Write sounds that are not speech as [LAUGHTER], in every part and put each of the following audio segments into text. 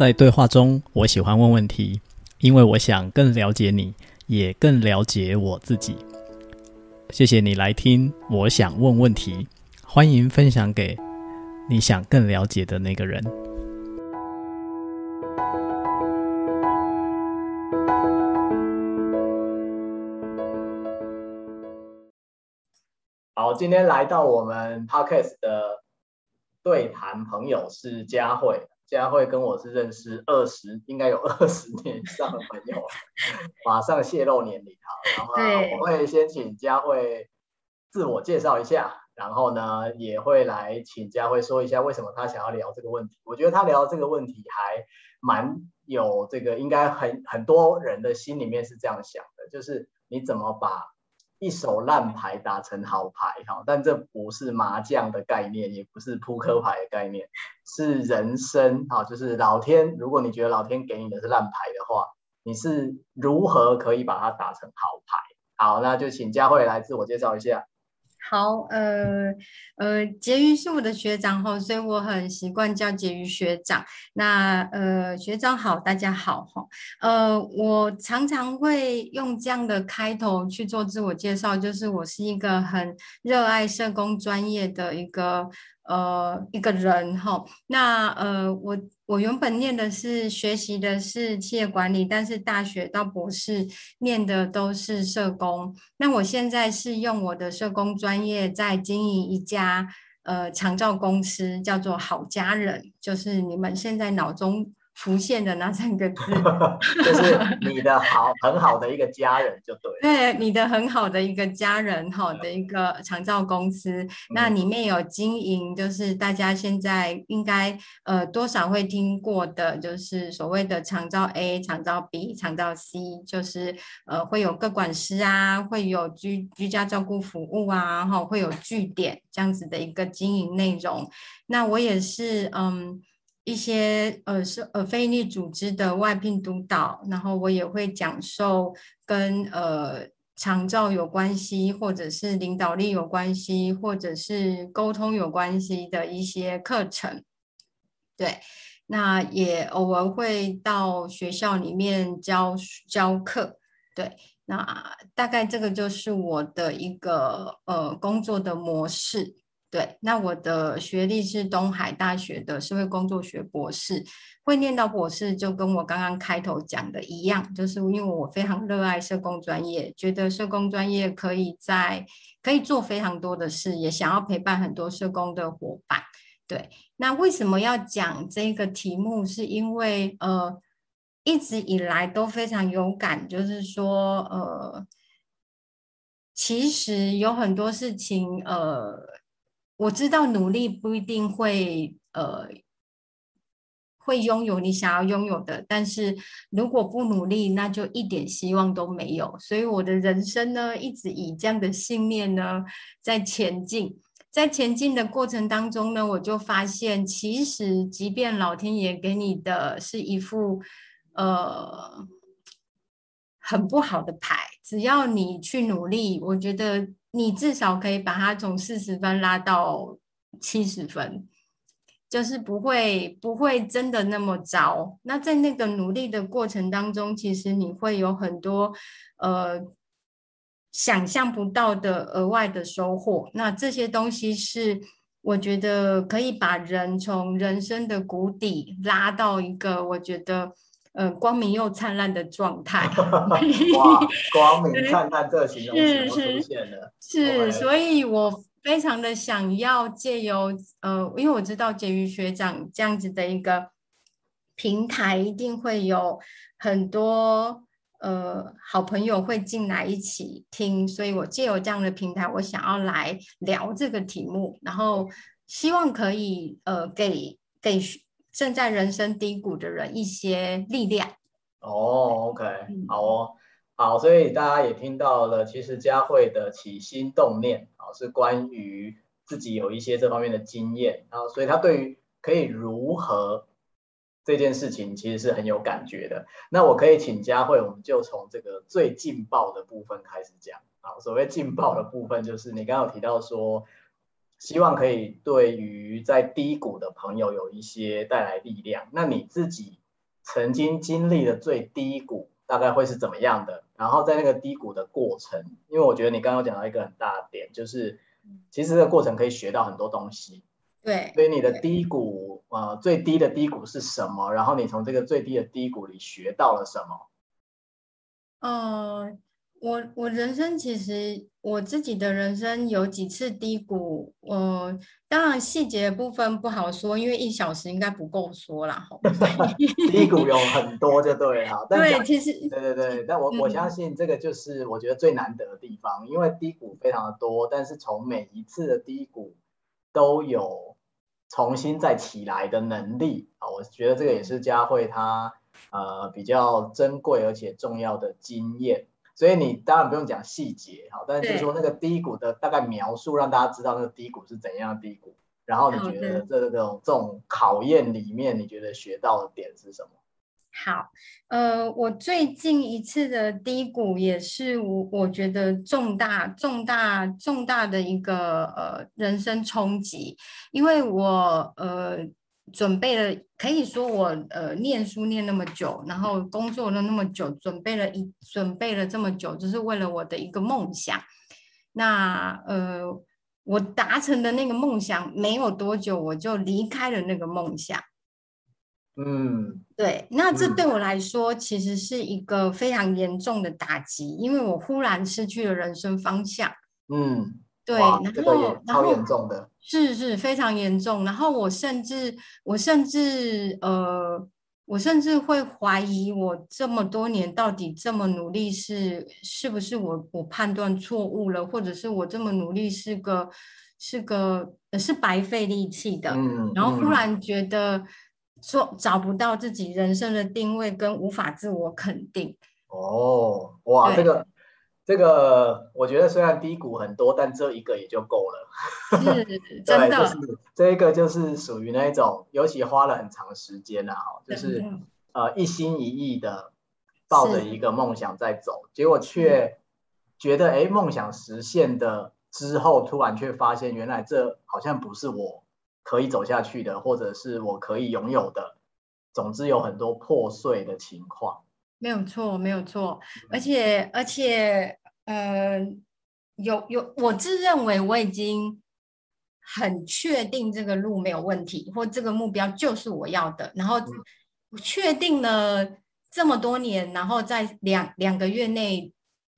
在对话中，我喜欢问问题，因为我想更了解你，也更了解我自己。谢谢你来听，我想问问题，欢迎分享给你想更了解的那个人。好，今天来到我们 Podcast 的对谈朋友是佳慧。佳慧跟我是认识二十，应该有二十年以上的朋友，马上泄露年龄哈。然后我会先请佳慧自我介绍一下，然后呢也会来请佳慧说一下为什么她想要聊这个问题。我觉得她聊这个问题还蛮有这个，应该很很多人的心里面是这样想的，就是你怎么把。一手烂牌打成好牌，哈，但这不是麻将的概念，也不是扑克牌的概念，是人生，哈，就是老天，如果你觉得老天给你的是烂牌的话，你是如何可以把它打成好牌？好，那就请佳慧来自我介绍一下。好，呃呃，婕妤是我的学长哈，所以我很习惯叫婕妤学长。那呃，学长好，大家好哈。呃，我常常会用这样的开头去做自我介绍，就是我是一个很热爱社工专业的一个。呃，一个人哈，那呃，我我原本念的是学习的是企业管理，但是大学到博士念的都是社工。那我现在是用我的社工专业在经营一家呃长照公司，叫做好家人，就是你们现在脑中。浮现的那三个字，[LAUGHS] 就是你的好很好的一个家人就对了。对，你的很好的一个家人，好的一个长照公司，那里面有经营，就是大家现在应该呃多少会听过的，就是所谓的长照 A、长照 B、长照 C，就是呃会有各管师啊，会有居居家照顾服务啊，哈，会有据点这样子的一个经营内容。那我也是嗯。一些呃是呃非营利组织的外聘督导，然后我也会讲授跟呃长照有关系，或者是领导力有关系，或者是沟通有关系的一些课程。对，那也偶尔会到学校里面教教课。对，那大概这个就是我的一个呃工作的模式。对，那我的学历是东海大学的社会工作学博士，会念到博士就跟我刚刚开头讲的一样，就是因为我非常热爱社工专业，觉得社工专业可以在可以做非常多的事，也想要陪伴很多社工的伙伴。对，那为什么要讲这个题目？是因为呃，一直以来都非常有感，就是说呃，其实有很多事情呃。我知道努力不一定会呃会拥有你想要拥有的，但是如果不努力，那就一点希望都没有。所以我的人生呢，一直以这样的信念呢在前进。在前进的过程当中呢，我就发现，其实即便老天爷给你的是一副呃很不好的牌，只要你去努力，我觉得。你至少可以把它从四十分拉到七十分，就是不会不会真的那么糟。那在那个努力的过程当中，其实你会有很多呃想象不到的额外的收获。那这些东西是我觉得可以把人从人生的谷底拉到一个我觉得。呃，光明又灿烂的状态。[LAUGHS] 哇，光明灿烂这形容词都出现了。是，所以我非常的想要借由呃，因为我知道婕妤学长这样子的一个平台，一定会有很多呃好朋友会进来一起听，所以我借由这样的平台，我想要来聊这个题目，然后希望可以呃给给。正在人生低谷的人一些力量。哦，OK，好哦，好，所以大家也听到了，其实佳慧的起心动念啊，是关于自己有一些这方面的经验，然后所以他对于可以如何这件事情其实是很有感觉的。那我可以请佳慧，我们就从这个最劲爆的部分开始讲。啊，所谓劲爆的部分，就是你刚刚有提到说。希望可以对于在低谷的朋友有一些带来力量。那你自己曾经经历的最低谷大概会是怎么样的？然后在那个低谷的过程，因为我觉得你刚刚讲到一个很大的点，就是其实这个过程可以学到很多东西。对，所以你的低谷，呃，最低的低谷是什么？然后你从这个最低的低谷里学到了什么？呃，我我人生其实我自己的人生有几次低谷，呃，当然细节部分不好说，因为一小时应该不够说啦。[LAUGHS] 低谷有很多就对了，对，其实对对对，但我、嗯、我相信这个就是我觉得最难得的地方，因为低谷非常的多，但是从每一次的低谷都有重新再起来的能力啊，我觉得这个也是佳慧她。呃，比较珍贵而且重要的经验，所以你当然不用讲细节，好，但是就是说那个低谷的大概描述，让大家知道那个低谷是怎样的低谷。然后你觉得这种这种考验里面，你觉得学到的点是什么？好，呃，我最近一次的低谷也是我我觉得重大重大重大的一个呃人生冲击，因为我呃。准备了，可以说我呃念书念那么久，然后工作了那么久，准备了一准备了这么久，就是为了我的一个梦想。那呃，我达成的那个梦想没有多久，我就离开了那个梦想。嗯，对。那这对我来说，其实是一个非常严重的打击，因为我忽然失去了人生方向。嗯。对，然后这个也超严重的，是是非常严重。然后我甚至我甚至呃，我甚至会怀疑我这么多年到底这么努力是是不是我我判断错误了，或者是我这么努力是个是个是白费力气的。嗯，然后忽然觉得说找不到自己人生的定位，跟无法自我肯定。哦，哇，这个。这个我觉得虽然低谷很多，但这一个也就够了。[LAUGHS] 是，真的。就是这一个就是属于那一种，尤其花了很长时间啊，就是呃一心一意的抱着一个梦想在走，结果却觉得哎梦想实现的之后，突然却发现原来这好像不是我可以走下去的，或者是我可以拥有的。总之有很多破碎的情况。没有错，没有错，而且而且。呃，有有，我自认为我已经很确定这个路没有问题，或这个目标就是我要的。然后确定了这么多年，然后在两两个月内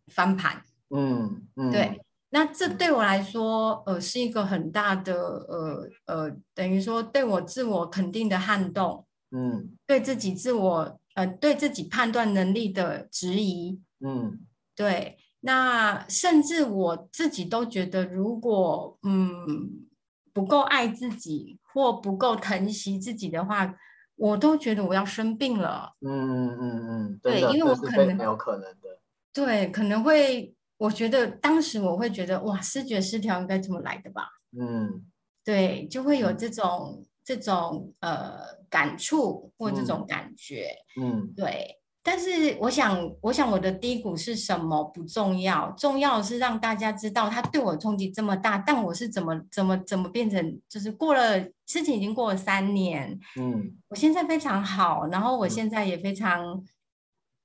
翻盘。嗯嗯，对。那这对我来说，呃，是一个很大的呃呃，等于说对我自我肯定的撼动。嗯，对自己自我呃对自己判断能力的质疑。嗯，对。那甚至我自己都觉得，如果嗯不够爱自己或不够疼惜自己的话，我都觉得我要生病了。嗯嗯嗯嗯，对，因为我可能有可能的。对，可能会，我觉得当时我会觉得，哇，视觉失调应该怎么来的吧？嗯，对，就会有这种、嗯、这种呃感触或这种感觉。嗯，对。但是我想，我想我的低谷是什么不重要，重要的是让大家知道它对我冲击这么大，但我是怎么怎么怎么变成，就是过了事情已经过了三年，嗯，我现在非常好，然后我现在也非常，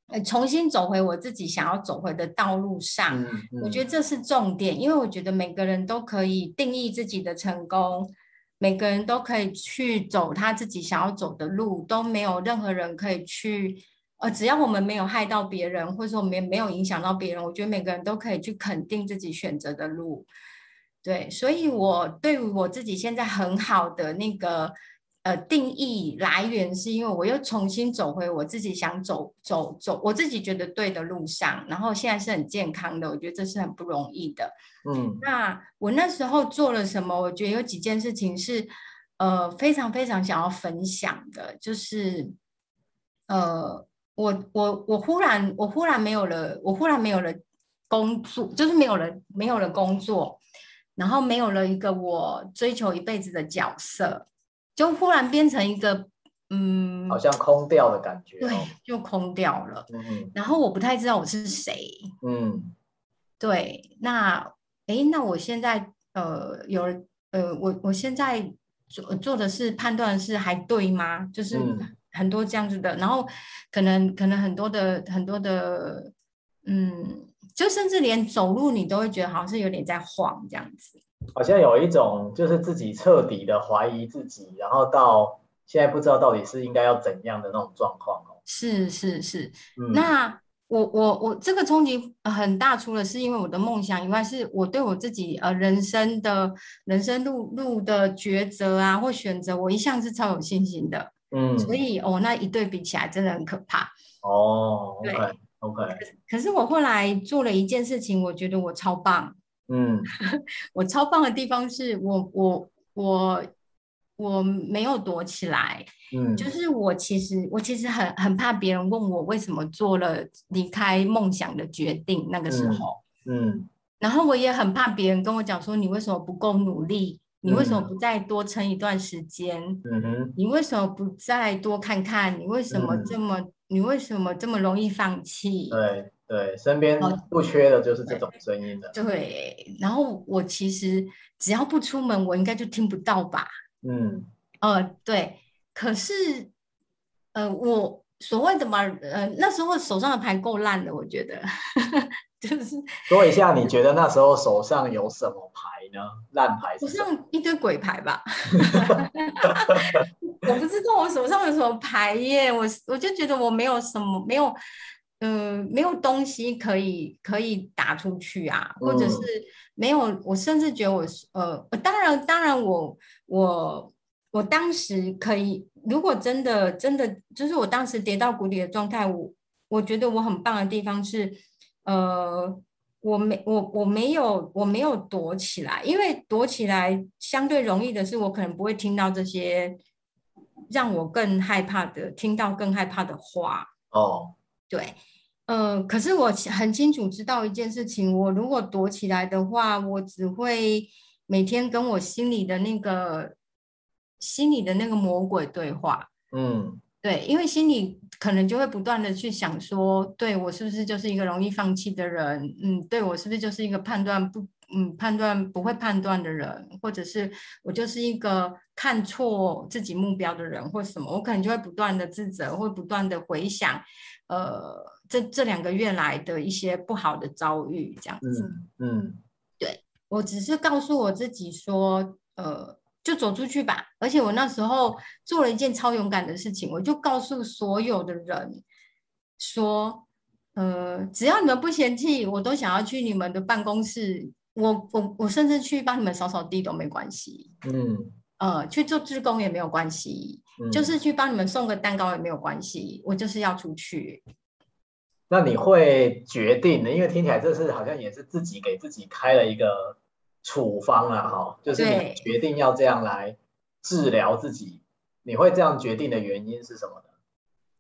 呃，重新走回我自己想要走回的道路上，嗯。嗯，我觉得这是重点，因为我觉得每个人都可以定义自己的成功，每个人都可以去走他自己想要走的路，都没有任何人可以去。呃，只要我们没有害到别人，或者说没没有影响到别人，我觉得每个人都可以去肯定自己选择的路。对，所以我对于我自己现在很好的那个呃定义来源，是因为我又重新走回我自己想走走走，我自己觉得对的路上，然后现在是很健康的，我觉得这是很不容易的。嗯，那我那时候做了什么？我觉得有几件事情是呃非常非常想要分享的，就是呃。我我我忽然我忽然没有了，我忽然没有了工作，就是没有了没有了工作，然后没有了一个我追求一辈子的角色，就忽然变成一个嗯，好像空掉的感觉。对，就空掉了。嗯，然后我不太知道我是谁。嗯，对，那诶，那我现在呃有呃我我现在做做的事、判断是还对吗？就是很多这样子的，嗯、然后可能可能很多的很多的，嗯，就甚至连走路你都会觉得好像是有点在晃这样子。好像有一种就是自己彻底的怀疑自己，然后到现在不知道到底是应该要怎样的那种状况哦。是是是，嗯、那。我我我这个冲击很大，除了是因为我的梦想以外，是我对我自己呃人生的人生路路的抉择啊或选择，我一向是超有信心的。嗯，所以哦，那一对比起来真的很可怕。哦，对，OK，可是，可是我后来做了一件事情，我觉得我超棒。嗯，[LAUGHS] 我超棒的地方是我我我。我没有躲起来，嗯，就是我其实我其实很很怕别人问我为什么做了离开梦想的决定，那个时候，嗯，嗯，然后我也很怕别人跟我讲说，你为什么不够努力？你为什么不再多撑一段时间？嗯哼，你为什么不再多看看？你为什么这么、嗯、你为什么这么容易放弃？对对，身边不缺的就是这种声音的。对，对，然后我其实只要不出门，我应该就听不到吧。嗯，呃，对，可是，呃，我所谓的嘛，呃，那时候手上的牌够烂的，我觉得，就是说一下，你觉得那时候手上有什么牌呢？烂牌？手上一堆鬼牌吧。[LAUGHS] 我不知道我手上有什么牌耶，我我就觉得我没有什么，没有，嗯、呃，没有东西可以可以打出去啊，或者是。嗯没有，我甚至觉得我呃，当然，当然，我我我当时可以，如果真的真的就是我当时跌到谷底的状态，我我觉得我很棒的地方是，呃，我没我我没有我没有躲起来，因为躲起来相对容易的是，我可能不会听到这些让我更害怕的，听到更害怕的话。哦，对。呃，可是我很清楚知道一件事情，我如果躲起来的话，我只会每天跟我心里的那个心里的那个魔鬼对话。嗯，对，因为心里可能就会不断的去想说，对，我是不是就是一个容易放弃的人？嗯，对，我是不是就是一个判断不嗯判断不会判断的人？或者是我就是一个看错自己目标的人，或什么？我可能就会不断的自责，会不断的回想，呃。这这两个月来的一些不好的遭遇，这样子，嗯，嗯对，我只是告诉我自己说，呃，就走出去吧。而且我那时候做了一件超勇敢的事情，我就告诉所有的人说，呃，只要你们不嫌弃，我都想要去你们的办公室，我我我甚至去帮你们扫扫地都没关系，嗯，呃，去做志工也没有关系，嗯，就是去帮你们送个蛋糕也没有关系，我就是要出去。那你会决定的，因为听起来这是好像也是自己给自己开了一个处方啊，哈，就是你决定要这样来治疗自己，你会这样决定的原因是什么呢？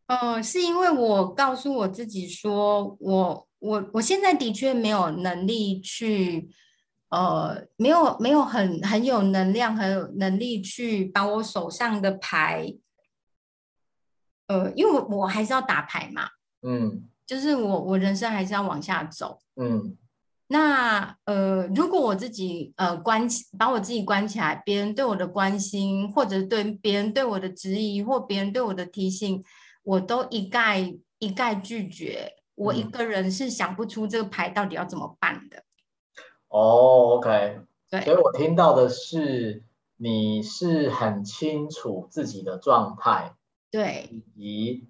呃，是因为我告诉我自己说，我我我现在的确没有能力去，呃，没有没有很很有能量，很有能力去把我手上的牌，呃，因为我我还是要打牌嘛，嗯。就是我，我人生还是要往下走。嗯，那呃，如果我自己呃关起，把我自己关起来，别人对我的关心，或者对别人对我的质疑，或别人对我的提醒，我都一概一概拒绝。我一个人是想不出这个牌到底要怎么办的。哦，OK，对，所以我听到的是你是很清楚自己的状态，对，以及。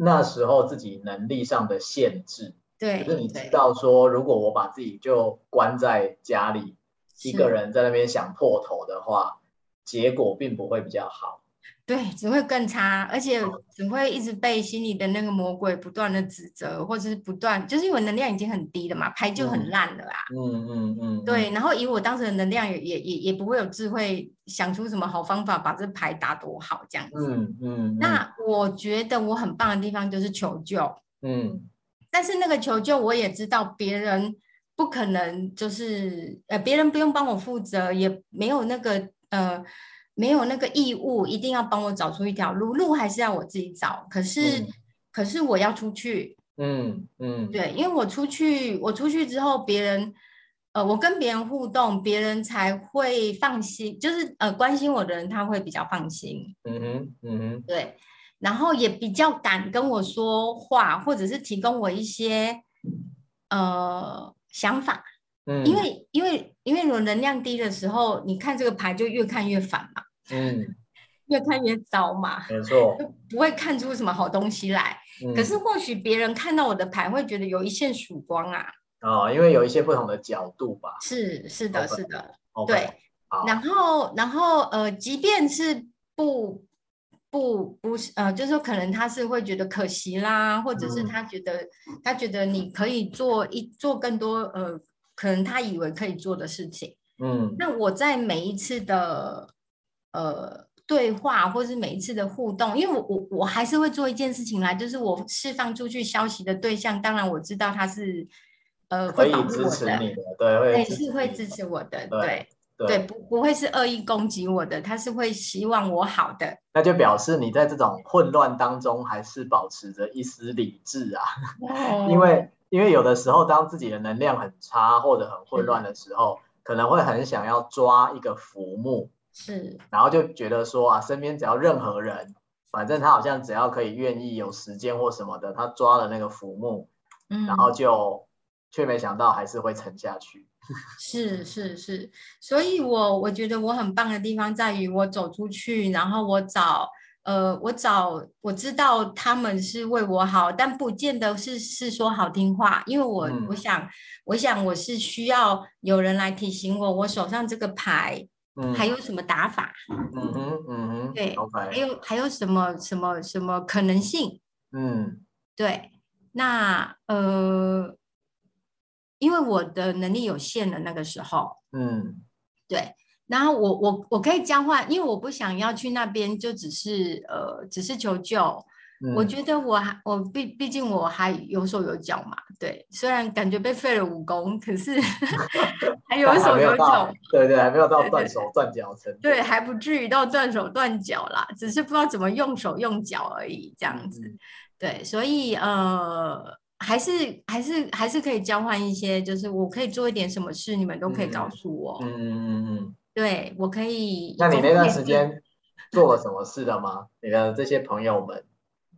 那时候自己能力上的限制，对，可是你知道说，如果我把自己就关在家里，一个人在那边想破头的话，结果并不会比较好。对，只会更差，而且只会一直被心里的那个魔鬼不断的指责，或者是不断，就是因为能量已经很低了嘛，牌就很烂了啦。嗯嗯嗯。嗯对，然后以我当时的能量也也也也不会有智慧想出什么好方法把这牌打多好这样子。嗯嗯。嗯，那我觉得我很棒的地方就是求救。嗯。但是那个求救我也知道别人不可能，就是呃别人不用帮我负责，也没有那个呃。没有那个义务，一定要帮我找出一条路，路还是要我自己找。可是，嗯、可是我要出去，嗯嗯，嗯对，因为我出去，我出去之后，别人，呃，我跟别人互动，别人才会放心，就是呃，关心我的人他会比较放心。嗯哼，嗯哼，对，然后也比较敢跟我说话，或者是提供我一些呃想法。嗯，因为因为因为我能量低的时候，你看这个牌就越看越烦嘛。嗯。[LAUGHS] 越看越糟嘛，没错，就不会看出什么好东西来。嗯、可是或许别人看到我的牌，会觉得有一线曙光啊。哦，因为有一些不同的角度吧。是是的，是的，okay. 对。Okay. 然后然后呃，即便是不不不是呃，就是说可能他是会觉得可惜啦，或者是他觉得、嗯、他觉得你可以做一做更多呃，可能他以为可以做的事情。嗯。那我在每一次的呃。对话，或是每一次的互动，因为我我我还是会做一件事情来，就是我释放出去消息的对象，当然我知道他是呃会保护我的，对，会是会支持我的，对对，对，不不会是恶意攻击我的，他是会希望我好的。[LAUGHS] 那就表示你在这种混乱当中，还是保持着一丝理智啊，哦、[LAUGHS] 因为因为有的时候，当自己的能量很差或者很混乱的时候，可能会很想要抓一个浮木。是，然后就觉得说啊，身边只要任何人，反正他好像只要可以愿意有时间或什么的，他抓了那个浮木，嗯，然后就却没想到还是会沉下去。[LAUGHS] 是是是，所以我我觉得我很棒的地方在于我走出去，然后我找呃，我找我知道他们是为我好，但不见得是是说好听话，因为我、嗯、我想我想我是需要有人来提醒我，我手上这个牌。还有什么打法？嗯哼，嗯哼，对还有还有什么什么什么可能性？嗯，对，那呃，因为我的能力有限的那个时候，嗯，对，然后我我我可以交换，因为我不想要去那边，就只是呃，只是求救。嗯、我觉得我还我毕毕竟我还有手有脚嘛，对，虽然感觉被废了武功，可是 [LAUGHS] 还有手有脚，对对，还没有到断手断脚程度，对，还不至于到断手断脚啦，只是不知道怎么用手用脚而已，这样子，嗯、对，所以呃，还是还是还是可以交换一些，就是我可以做一点什么事，你们都可以告诉我，嗯嗯嗯嗯，对我可以，那你那段时间做了什么事了吗？你的这些朋友们？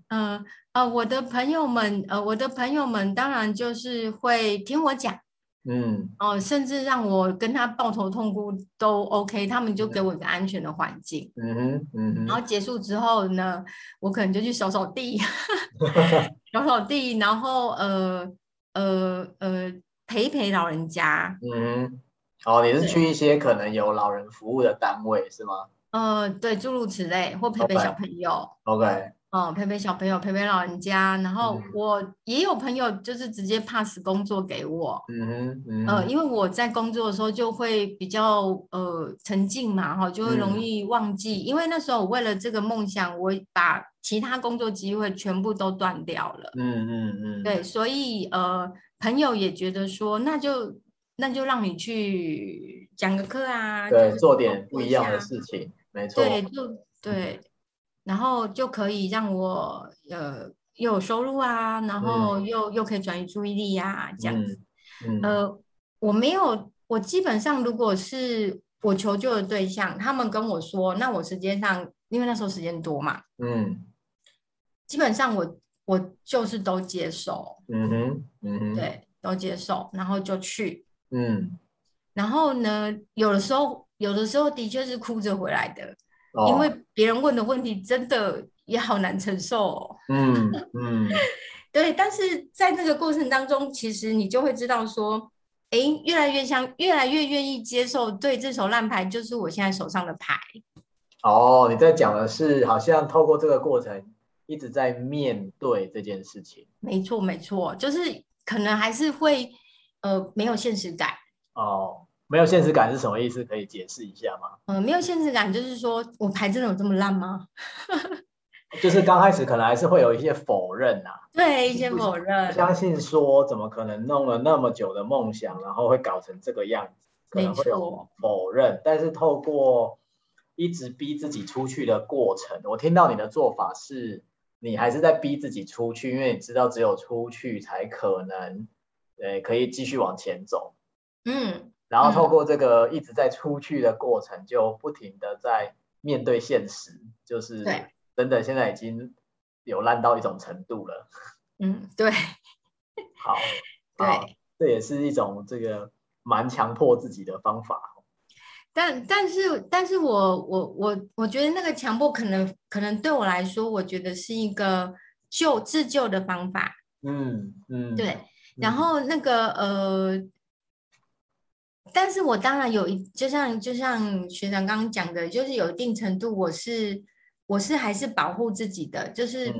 嗯呃，呃，我的朋友们，呃，我的朋友们当然就是会听我讲，嗯，哦、呃，甚至让我跟他抱头痛哭都 OK，他们就给我一个安全的环境，嗯哼，嗯哼，然后结束之后呢，我可能就去扫扫地，[LAUGHS] 扫扫地，然后呃呃呃陪陪老人家，嗯，哦，你是去一些可能有老人服务的单位是吗？呃，对，诸如此类，或陪陪小朋友，OK。okay. 哦，陪陪小朋友，陪陪老人家，然后我也有朋友就是直接 pass 工作给我，嗯哼，嗯。呃，因为我在工作的时候就会比较呃沉浸嘛，哈，就会容易忘记，嗯，因为那时候我为了这个梦想，我把其他工作机会全部都断掉了，嗯嗯嗯，对，所以呃，朋友也觉得说，那就那就让你去讲个课啊，对，做点不一样的事情，没。错，对，就对。然后就可以让我呃又有收入啊，然后又、嗯、又可以转移注意力呀、啊，这样子、嗯嗯。呃，我没有，我基本上如果是我求救的对象，他们跟我说，那我时间上，因为那时候时间多嘛，嗯，基本上我我就是都接受，嗯哼，嗯哼，对，都接受，然后就去，嗯，然后呢，有的时候有的时候的确是哭着回来的。因为别人问的问题真的也好难承受哦。嗯嗯，[LAUGHS] 对，但是在那个过程当中，其实你就会知道说，哎，越来越像，越来越愿意接受，对，这手烂牌就是我现在手上的牌。哦，你在讲的是，好像透过这个过程一直在面对这件事情。没错，没错，就是可能还是会呃没有现实感。哦。没有现实感是什么意思？可以解释一下吗？嗯，没有现实感就是说我牌真的有这么烂吗？[LAUGHS] 就是刚开始可能还是会有一些否认啊，对，一些否认，相信说怎么可能弄了那么久的梦想，然后会搞成这个样子，可能会有否认。但是透过一直逼自己出去的过程，我听到你的做法是，你还是在逼自己出去，因为你知道只有出去才可能，呃，可以继续往前走。嗯，然后透过这个一直在出去的过程，就不停的在面对现实，就是真的现在已经有烂到一种程度了。嗯，对。好，[LAUGHS] 对，这也是一种这个蛮强迫自己的方法。但但是但是我我我我觉得那个强迫可能可能对我来说，我觉得是一个救自救的方法。嗯嗯，对。然后那个呃，但是我当然有一，就像就像学长刚刚讲的，就是有一定程度，我是我是还是保护自己的，就是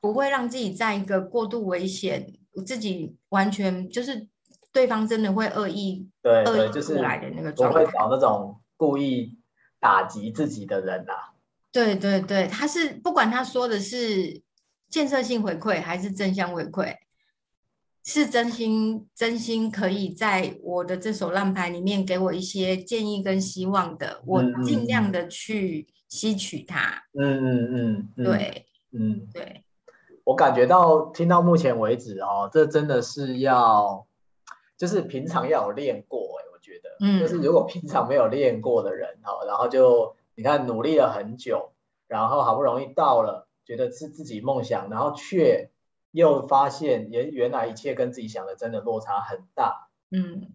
不会让自己在一个过度危险，自己完全就是。对方真的会恶意，对对，就是来的那个状态，不会找那种故意打击自己的人啊。对对对，他是不管他说的是建设性回馈还是正向回馈，是真心真心可以在我的这首烂牌里面给我一些建议跟希望的，我尽量的去吸取它。嗯嗯嗯，嗯，对，嗯对，我感觉到听到目前为止哦，这真的是要。就是平常要有练过哎、欸，我觉得，嗯，就是如果平常没有练过的人哦，然后就你看努力了很久，然后好不容易到了，觉得是自己梦想，然后却又发现原原来一切跟自己想的真的落差很大，嗯，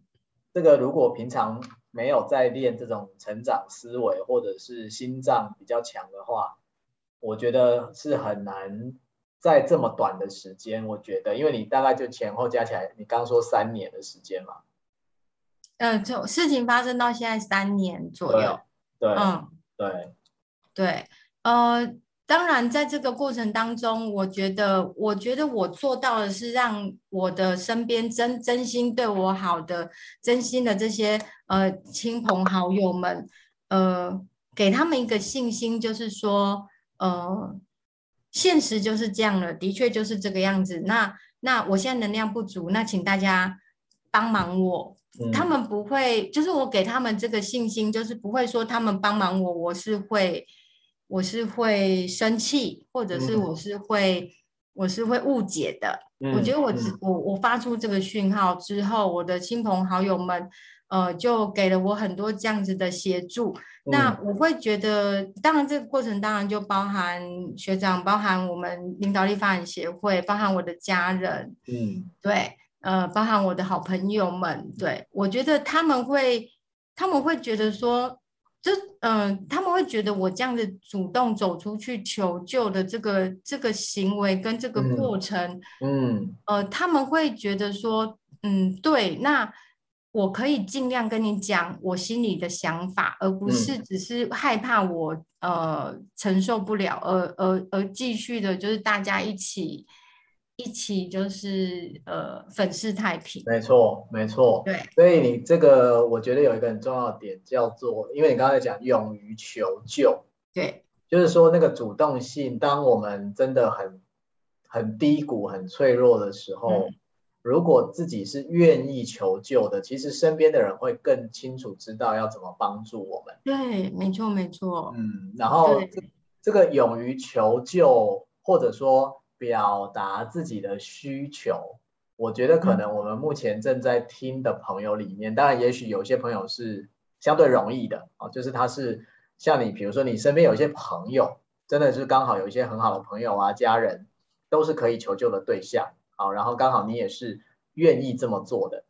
这个如果平常没有在练这种成长思维或者是心脏比较强的话，我觉得是很难。在这么短的时间，我觉得，因为你大概就前后加起来，你刚说三年的时间嘛，嗯、呃，就事情发生到现在三年左右，对，对。嗯，对，对，呃，当然，在这个过程当中，我觉得，我觉得我做到的是让我的身边真真心对我好的、真心的这些呃亲朋好友们，呃，给他们一个信心，就是说，呃。现实就是这样了，的确就是这个样子。那那我现在能量不足，那请大家帮忙我。嗯、他们不会，就是我给他们这个信心，就是不会说他们帮忙我，我是会，我是会生气，或者是我是会，嗯、我是会误解的。嗯、我觉得我我我发出这个讯号之后，我的亲朋好友们。呃，就给了我很多这样子的协助。嗯、那我会觉得，当然这个过程当然就包含学长，包含我们领导力发展协会，包含我的家人，嗯，对，呃，包含我的好朋友们，对，我觉得他们会，他们会觉得说，就嗯、呃，他们会觉得我这样子主动走出去求救的这个这个行为跟这个过程，嗯，嗯呃，他们会觉得说，嗯，对，那。我可以尽量跟你讲我心里的想法，而不是只是害怕我、嗯、呃承受不了，而而而继续的，就是大家一起一起就是呃粉饰太平。没错，没错。对，所以你这个我觉得有一个很重要的点叫做，因为你刚才讲勇于求救，对，就是说那个主动性，当我们真的很很低谷、很脆弱的时候。嗯如果自己是愿意求救的，其实身边的人会更清楚知道要怎么帮助我们。对，没错，没错。嗯，然后这，这个勇于求救，或者说表达自己的需求，我觉得可能我们目前正在听的朋友里面，嗯、当然也许有些朋友是相对容易的啊，就是他是像你，比如说你身边有一些朋友，真的是刚好有一些很好的朋友啊、家人，都是可以求救的对象。好，然后刚好你也是愿意这么做的，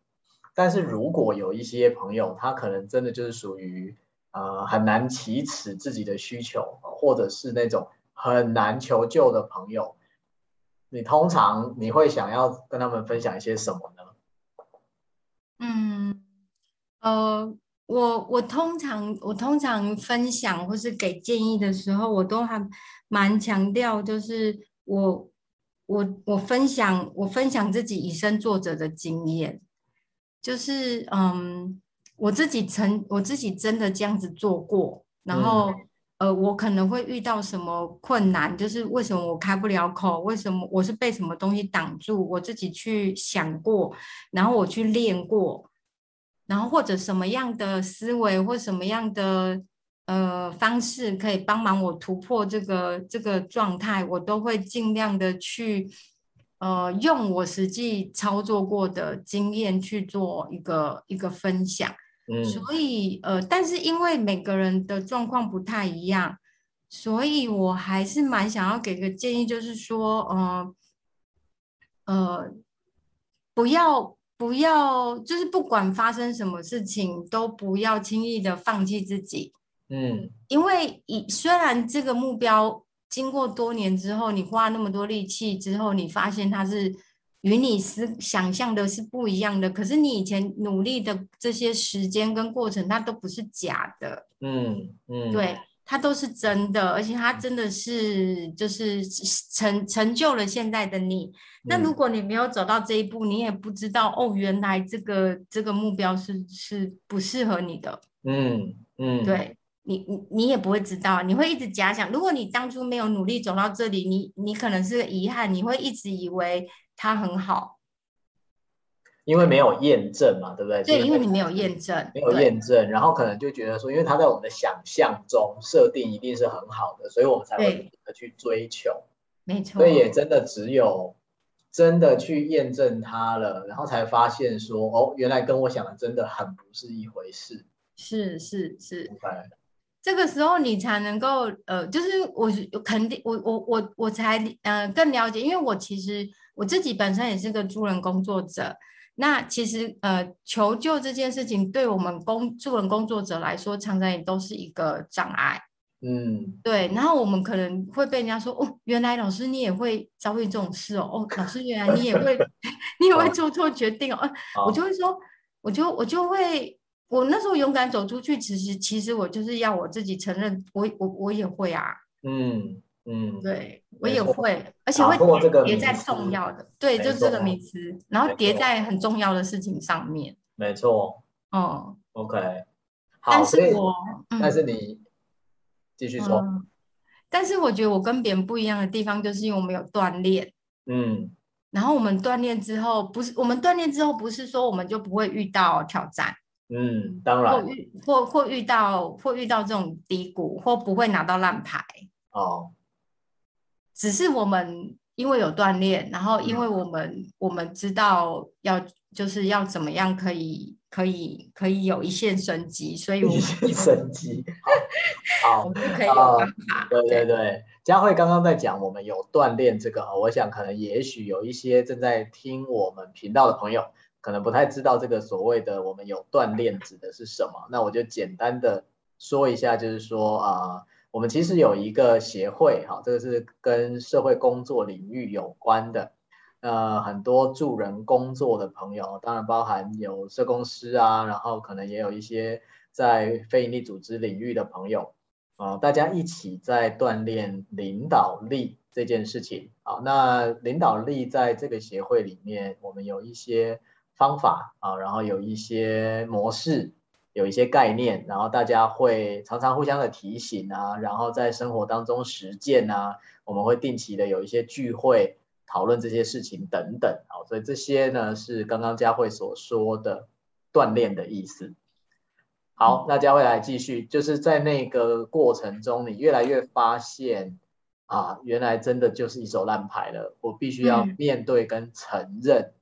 但是如果有一些朋友，他可能真的就是属于呃很难启齿自己的需求，或者是那种很难求救的朋友，你通常你会想要跟他们分享一些什么呢？嗯，呃，我我通常我通常分享或是给建议的时候，我都还蛮强调，就是我。我我分享我分享自己以身作则的经验，就是嗯，我自己曾我自己真的这样子做过，然后、嗯、呃，我可能会遇到什么困难，就是为什么我开不了口，为什么我是被什么东西挡住，我自己去想过，然后我去练过，然后或者什么样的思维或什么样的。呃，方式可以帮忙我突破这个这个状态，我都会尽量的去呃用我实际操作过的经验去做一个一个分享。嗯，所以呃，但是因为每个人的状况不太一样，所以我还是蛮想要给个建议，就是说，呃呃，不要不要，就是不管发生什么事情，都不要轻易的放弃自己。嗯，因为以虽然这个目标经过多年之后，你花那么多力气之后，你发现它是。与你思想象的是不一样的，可是你以前努力的这些时间跟过程，它都不是假的，嗯嗯，对，它都是真的，而且它真的是就是成成就了现在的你。那如果你没有走到这一步，你也不知道哦，原来这个这个目标是是不适合你的，嗯嗯，对你你你也不会知道，你会一直假想，如果你当初没有努力走到这里，你你可能是个遗憾，你会一直以为。他很好，因为没有验证嘛，对不对？对，因为你没有验证，没有验证，然后可能就觉得说，因为他在我们的想象中设定一定是很好的，所以我们才会去追求。没错，所以也真的只有真的去验证它了，然后才发现说，哦，原来跟我想的真的很不是一回事。是是是。这个时候你才能够呃，就是我肯定我我我我才呃更了解，因为我其实我自己本身也是个助人工作者。那其实呃求救这件事情，对我们工助人工作者来说，常常也都是一个障碍。嗯，对。然后我们可能会被人家说哦，原来老师你也会遭遇这种事哦，哦，老师原来你也会 [LAUGHS] 你也会做错决定哦，哦，我就会说，我就我就会。我那时候勇敢走出去，其实其实我就是要我自己承认我，我我我也会啊，嗯嗯，对我也会，而且会叠在重要的，对，就这个名词，然后叠在很重要的事情上面，没错，哦，OK，好，但是我，但是你继续说，嗯，但是我觉得我跟别人不一样的地方，就是因为我们有锻炼，嗯，然后我们锻炼之后，不是我们锻炼之后，不是说我们就不会遇到挑战。嗯，当然，或遇或或遇到或遇到这种低谷，或不会拿到烂牌哦。只是我们因为有锻炼，然后因为我们、嗯、我们知道要就是要怎么样可以可以可以有一线生机，所以我们一线生机，好，好 [LAUGHS] 我们可以有办法。对对对，佳慧刚刚在讲我们有锻炼这个，我想可能也许有一些正在听我们频道的朋友。可能不太知道这个所谓的我们有锻炼指的是什么，那我就简单的说一下，就是说啊、我们其实有一个协会，哈，这个是跟社会工作领域有关的，呃，很多助人工作的朋友，当然包含有社工师啊，然后可能也有一些在非营利组织领域的朋友，啊、呃，大家一起在锻炼领导力这件事情，好，那领导力在这个协会里面，我们有一些。方法啊，然后有一些模式，有一些概念，然后大家会常常互相的提醒啊，然后在生活当中实践啊，我们会定期的有一些聚会讨论这些事情等等啊，所以这些呢是刚刚佳慧所说的锻炼的意思。好，那佳慧来继续，就是在那个过程中，你越来越发现啊，原来真的就是一手烂牌了，我必须要面对跟承认。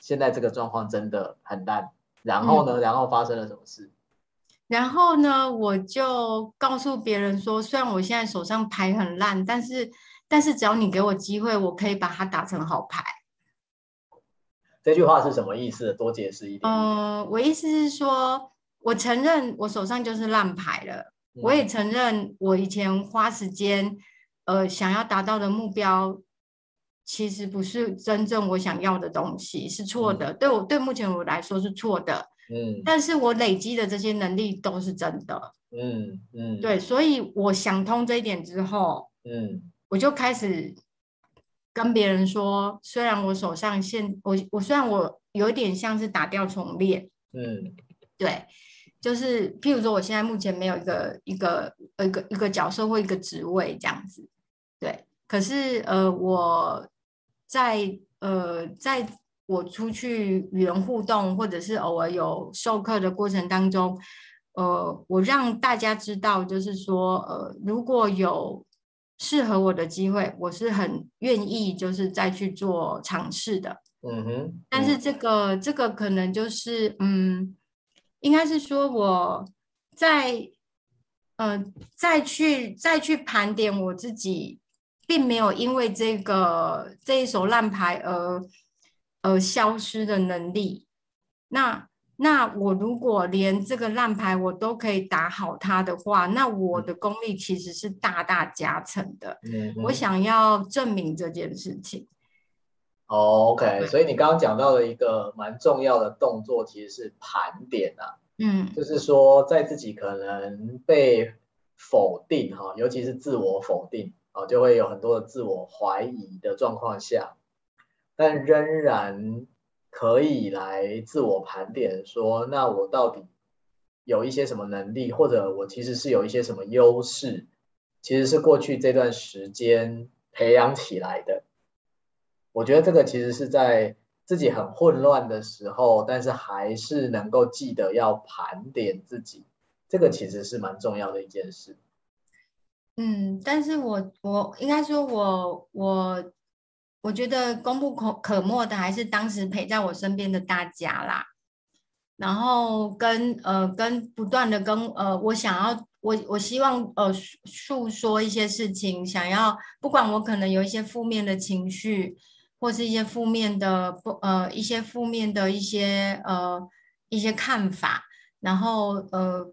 现在这个状况真的很烂，然后呢？嗯、然后发生了什么事？然后呢？我就告诉别人说，虽然我现在手上牌很烂，但是但是只要你给我机会，我可以把它打成好牌。这句话是什么意思？多解释一点。嗯、呃，我意思是说，我承认我手上就是烂牌了，嗯、我也承认我以前花时间呃想要达到的目标。其实不是真正我想要的东西，是错的。嗯、对我对目前我来说是错的。嗯，但是我累积的这些能力都是真的。嗯嗯，对，所以我想通这一点之后，嗯，我就开始跟别人说，虽然我手上现我我虽然我有点像是打掉重练，嗯，对，就是譬如说我现在目前没有一个一个一个一个角色或一个职位这样子，对，可是呃我。在呃，在我出去与人互动，或者是偶尔有授课的过程当中，呃，我让大家知道，就是说，呃，如果有适合我的机会，我是很愿意就是再去做尝试的。嗯哼，但是这个这个可能就是嗯，应该是说我在呃再去再去盘点我自己，并没有因为这个这一手烂牌而而消失的能力。那那我如果连这个烂牌我都可以打好它的话，那我的功力其实是大大加成的。嗯，我想要证明这件事情。Oh, OK，所以你刚刚讲到的一个蛮重要的动作，其实是盘点啊。嗯，就是说，在自己可能被否定哈，尤其是自我否定啊，就会有很多的自我怀疑的状况下，但仍然可以来自我盘点，说，那我到底有一些什么能力，或者我其实是有一些什么优势，其实是过去这段时间培养起来的。我觉得这个其实是在自己很混乱的时候，但是还是能够记得要盘点自己，这个其实是蛮重要的一件事。嗯，但是我我应该说我我我觉得功不可可没的还是当时陪在我身边的大家啦，然后跟呃跟不断的跟呃我想要我我希望呃诉说一些事情，想要不管我可能有一些负面的情绪。或是一些负面的不呃一些负面的一些呃一些看法，然后呃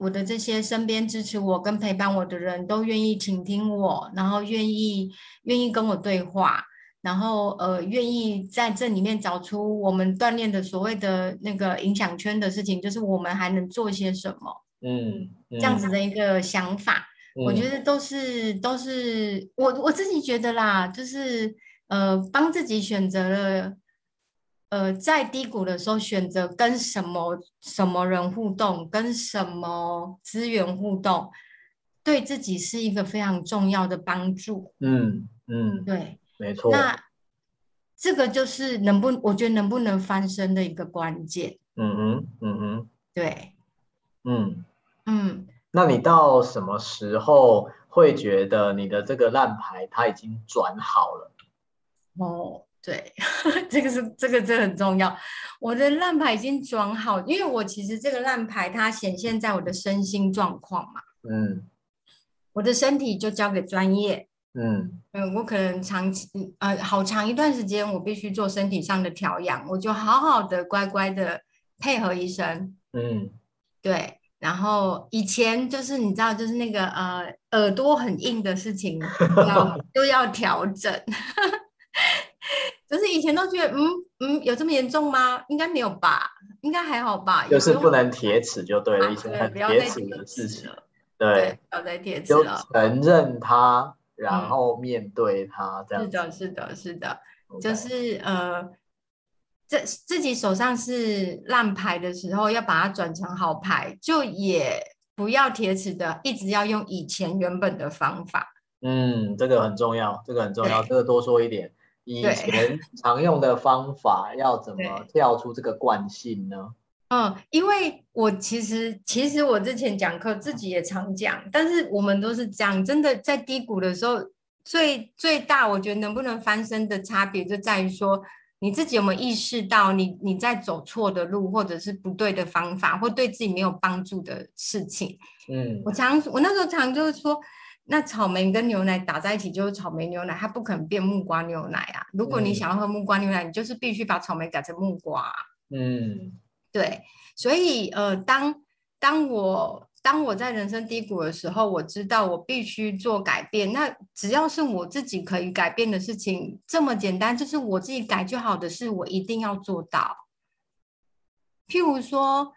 我的这些身边支持我跟陪伴我的人都愿意倾听我，然后愿意愿意跟我对话，然后呃愿意在这里面找出我们锻炼的所谓的那个影响圈的事情，就是我们还能做些什么，嗯，嗯这样子的一个想法，嗯、我觉得都是都是我我自己觉得啦，就是。呃，帮自己选择了，呃，在低谷的时候选择跟什么什么人互动，跟什么资源互动，对自己是一个非常重要的帮助。嗯嗯，对，没错。那这个就是能不，我觉得能不能翻身的一个关键。嗯哼，嗯哼，对，嗯嗯。那你到什么时候会觉得你的这个烂牌它已经转好了？哦，对，[LAUGHS] 这个是这个这个很重要。我的烂牌已经装好，因为我其实这个烂牌它显现在我的身心状况嘛。嗯，我的身体就交给专业。嗯嗯，我可能长期呃好长一段时间，我必须做身体上的调养，我就好好的乖乖的配合医生。嗯，对。然后以前就是你知道，就是那个呃耳朵很硬的事情 [LAUGHS] 要都要调整。[LAUGHS] 就是以前都觉得，嗯嗯，有这么严重吗？应该没有吧，应该还好吧。就是不能铁齿就对了，啊、以前很铁齿的事情。对，不要再铁齿就承认它，然后面对它，这样、嗯。是的，是的，是的.就是呃，这自己手上是烂牌的时候，要把它转成好牌，就也不要铁齿的，一直要用以前原本的方法。嗯，这个很重要，这个很重要，这个多说一点。以前常用的方法要怎么跳出这个惯性呢？嗯，因为我其实其实我之前讲课自己也常讲，但是我们都是讲真的，在低谷的时候，最最大我觉得能不能翻身的差别就在于说，你自己有没有意识到你你在走错的路，或者是不对的方法，或对自己没有帮助的事情。嗯，我常我那时候常就是说。那草莓跟牛奶打在一起就是草莓牛奶，它不可能变木瓜牛奶啊！如果你想要喝木瓜牛奶，嗯、你就是必须把草莓改成木瓜。嗯，对，所以呃，当当我当我在人生低谷的时候，我知道我必须做改变。那只要是我自己可以改变的事情，这么简单，就是我自己改就好的事，我一定要做到。譬如说。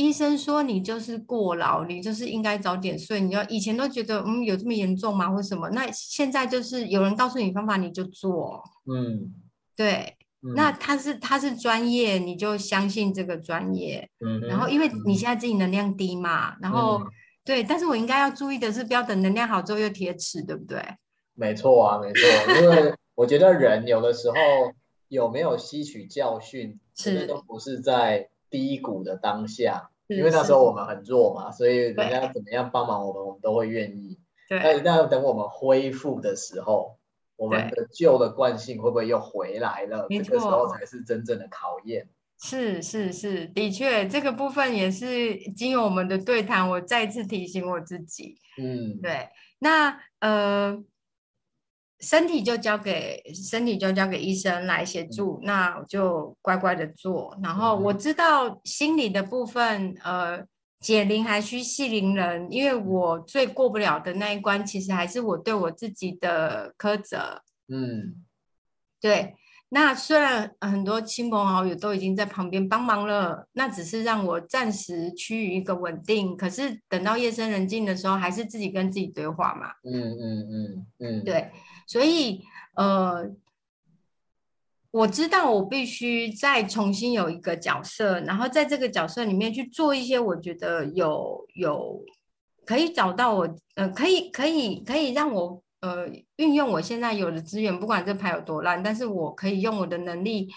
医生说你就是过劳，你就是应该早点睡。你要以前都觉得嗯，有这么严重吗？或什么？那现在就是有人告诉你方法你就做。嗯，对。嗯、那他是他是专业，你就相信这个专业。嗯。然后因为你现在自己能量低嘛，然后、嗯、对，但是我应该要注意的是，不要等能量好之后又铁齿，对不对？没错啊，没错。因为 [LAUGHS] 我觉得人有的时候有没有吸取教训，其实都不是在。低谷的当下，因为那时候我们很弱嘛，所以人家怎么样帮忙我们，我们都会愿意。对。那一旦等我们恢复的时候，我们的旧的惯性会不会又回来了？这个时候才是真正的考验。是是是，的确，这个部分也是经由我们的对谈，我再次提醒我自己。嗯，对。那呃。身体就交给身体就交给医生来协助，嗯、那我就乖乖的做。然后我知道心理的部分，呃，解铃还须系铃人，因为我最过不了的那一关，其实还是我对我自己的苛责。嗯，对。那虽然很多亲朋好友都已经在旁边帮忙了，那只是让我暂时趋于一个稳定。可是等到夜深人静的时候，还是自己跟自己对话嘛。嗯嗯嗯嗯，对。所以，呃，我知道我必须再重新有一个角色，然后在这个角色里面去做一些我觉得有有可以找到我，呃，可以可以可以让我呃运用我现在有的资源，不管这牌有多烂，但是我可以用我的能力，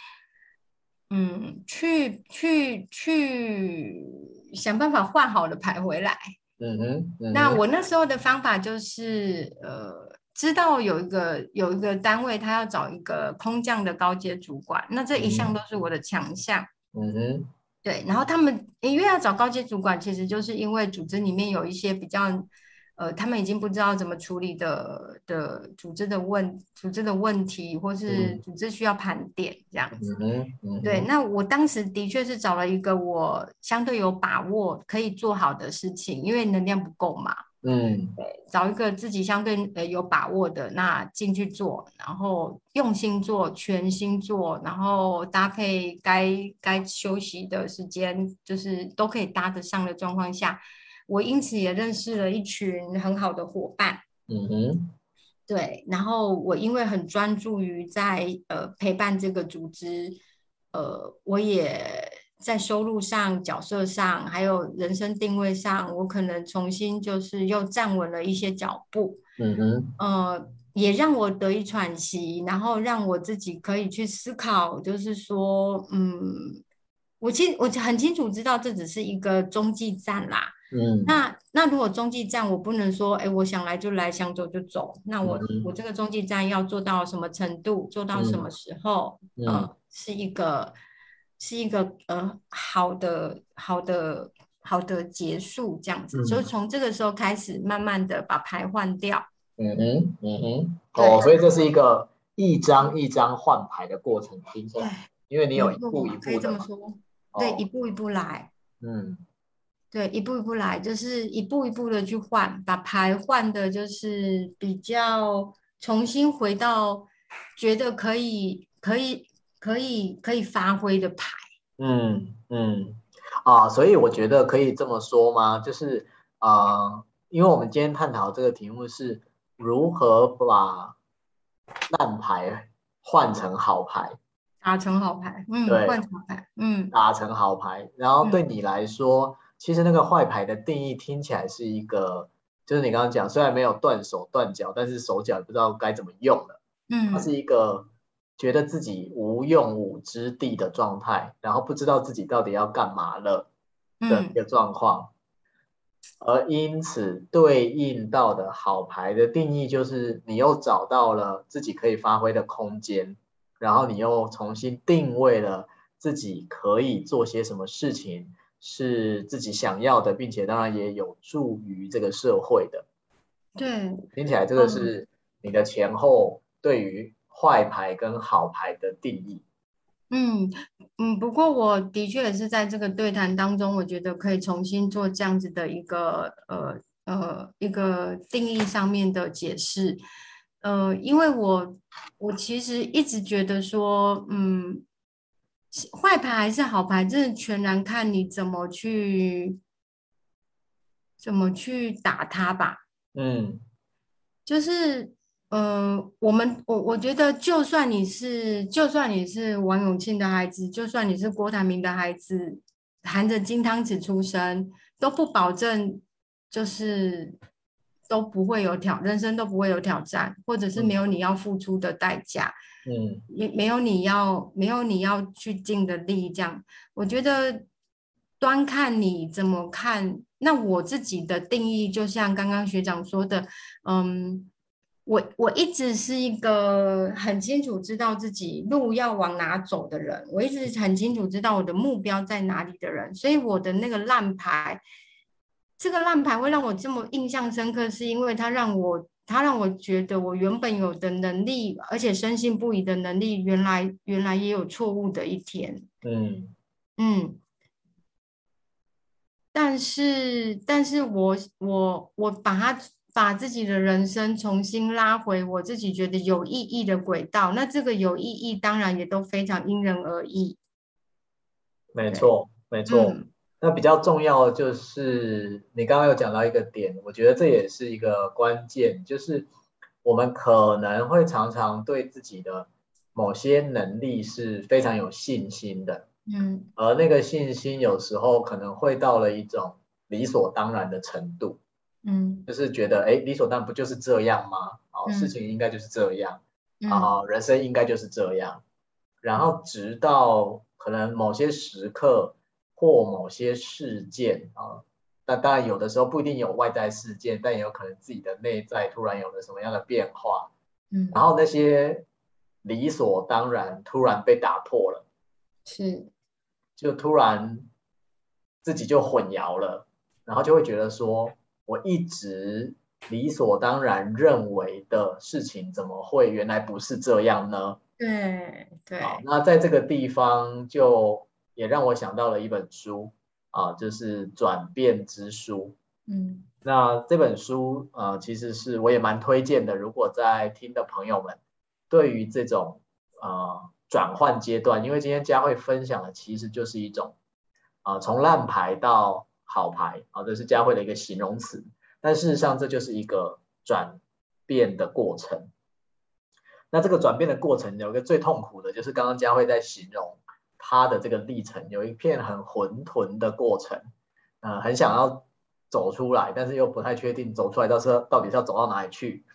嗯，去去去想办法换好的牌回来。嗯哼，嗯哼。那我那时候的方法就是，呃。知道有一个有一个单位，他要找一个空降的高阶主管，那这一向都是我的强项。嗯哼，对。然后他们因为要找高阶主管，其实就是因为组织里面有一些比较，呃，他们已经不知道怎么处理的的组织的问组织的问题，或是组织需要盘点这样子。嗯嗯。对，那我当时的确是找了一个我相对有把握可以做好的事情，因为能量不够嘛。嗯，对，找一个自己相对呃有把握的，那进去做，然后用心做，全心做，然后搭配该该休息的时间，就是都可以搭得上的状况下，我因此也认识了一群很好的伙伴。嗯哼，对，然后我因为很专注于在呃陪伴这个组织，呃，我也。在收入上、角色上，还有人生定位上，我可能重新就是又站稳了一些脚步。嗯哼，呃，也让我得以喘息，然后让我自己可以去思考，就是说，嗯，我清我很清楚知道这只是一个中继站啦。嗯，那那如果中继站，我不能说，哎，我想来就来，想走就走。那我、嗯、我这个中继站要做到什么程度，做到什么时候？嗯，呃、是一个。是一个呃好的好的好的结束这样子，嗯、所以从这个时候开始，慢慢的把牌换掉。嗯哼，嗯哼，哦，所以这是一个一张一张换牌的过程，听起来，因为你有一步一步的，可以这么说，哦、对，一步一步来。嗯，对，一步一步来，就是一步一步的去换，把牌换的，就是比较重新回到觉得可以可以。可以可以发挥的牌，嗯嗯啊，所以我觉得可以这么说吗？就是啊、呃，因为我们今天探讨这个题目是如何把烂牌换成好牌，打成好牌，嗯，对，换成好牌，嗯，打成好牌。然后对你来说，嗯、其实那个坏牌的定义听起来是一个，就是你刚刚讲，虽然没有断手断脚，但是手脚也不知道该怎么用了，嗯，它是一个。觉得自己无用武之地的状态，然后不知道自己到底要干嘛了的一个状况，嗯、而因此对应到的好牌的定义就是，你又找到了自己可以发挥的空间，然后你又重新定位了自己可以做些什么事情是自己想要的，并且当然也有助于这个社会的。对，听起来这个是你的前后对于。坏牌跟好牌的定义，嗯嗯，不过我的确也是在这个对谈当中，我觉得可以重新做这样子的一个呃呃一个定义上面的解释，呃，因为我我其实一直觉得说，嗯，坏牌还是好牌，真的全然看你怎么去怎么去打它吧，嗯，就是。呃，我们我我觉得，就算你是，就算你是王永庆的孩子，就算你是郭台铭的孩子，含着金汤匙出生，都不保证就是都不会有挑，人生都不会有挑战，或者是没有你要付出的代价，嗯，没没有你要没有你要去尽的力，这样，我觉得端看你怎么看。那我自己的定义，就像刚刚学长说的，嗯，我我一直是一个很清楚知道自己路要往哪走的人，我一直很清楚知道我的目标在哪里的人，所以我的那个烂牌，这个烂牌会让我这么印象深刻，是因为它让我，它让我觉得我原本有的能力，而且深信不疑的能力，原来原来也有错误的一天。嗯嗯。但是，但是我我我把它把自己的人生重新拉回我自己觉得有意义的轨道，那这个有意义当然也都非常因人而异。没错，没错。嗯、那比较重要的就是你刚刚有讲到一个点，我觉得这也是一个关键，就是我们可能会常常对自己的某些能力是非常有信心的。嗯，而那个信心有时候可能会到了一种理所当然的程度，嗯，就是觉得哎，理所当然不就是这样吗？哦，嗯、事情应该就是这样，啊、嗯哦，人生应该就是这样。然后直到可能某些时刻或某些事件啊，那当然有的时候不一定有外在事件，但也有可能自己的内在突然有了什么样的变化，嗯，然后那些理所当然突然被打破了，是。就突然自己就混淆了，然后就会觉得说，我一直理所当然认为的事情，怎么会原来不是这样呢？对对。好，那在这个地方就也让我想到了一本书啊，就是《转变之书》。嗯，那这本书呃，其实是我也蛮推荐的。如果在听的朋友们，对于这种呃。转换阶段，因为今天佳慧分享的其实就是一种啊，从烂牌到好牌啊，这是佳慧的一个形容词。但事实上，这就是一个转变的过程。那这个转变的过程，有一个最痛苦的，就是刚刚佳慧在形容他的这个历程，有一片很混沌的过程，呃，很想要走出来，但是又不太确定走出来到时候到底是要走到哪里去，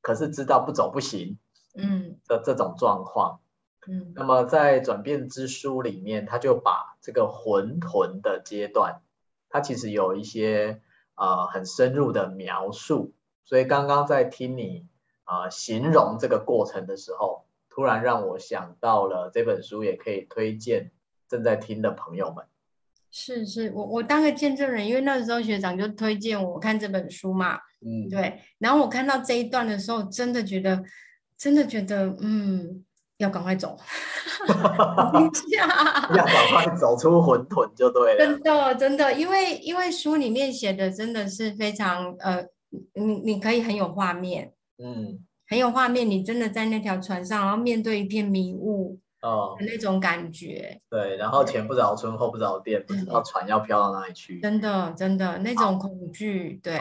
可是知道不走不行，嗯，的这种状况。嗯，那么在转变之书里面，他就把这个混沌的阶段，他其实有一些呃很深入的描述。所以刚刚在听你啊、呃、形容这个过程的时候，突然让我想到了这本书，也可以推荐正在听的朋友们。是是，我我当个见证人，因为那时候学长就推荐我看这本书嘛。嗯，对。然后我看到这一段的时候，真的觉得，真的觉得，嗯。要赶快走，[LAUGHS] 要赶快走出混沌就对了。真的，真的，因为因为书里面写的真的是非常呃，你你可以很有画面，嗯，很有画面，你真的在那条船上，然后面对一片迷雾，哦，那种感觉。对，然后前不着村后不着店，不知道船要飘到哪里去。真的，真的那种恐惧，对。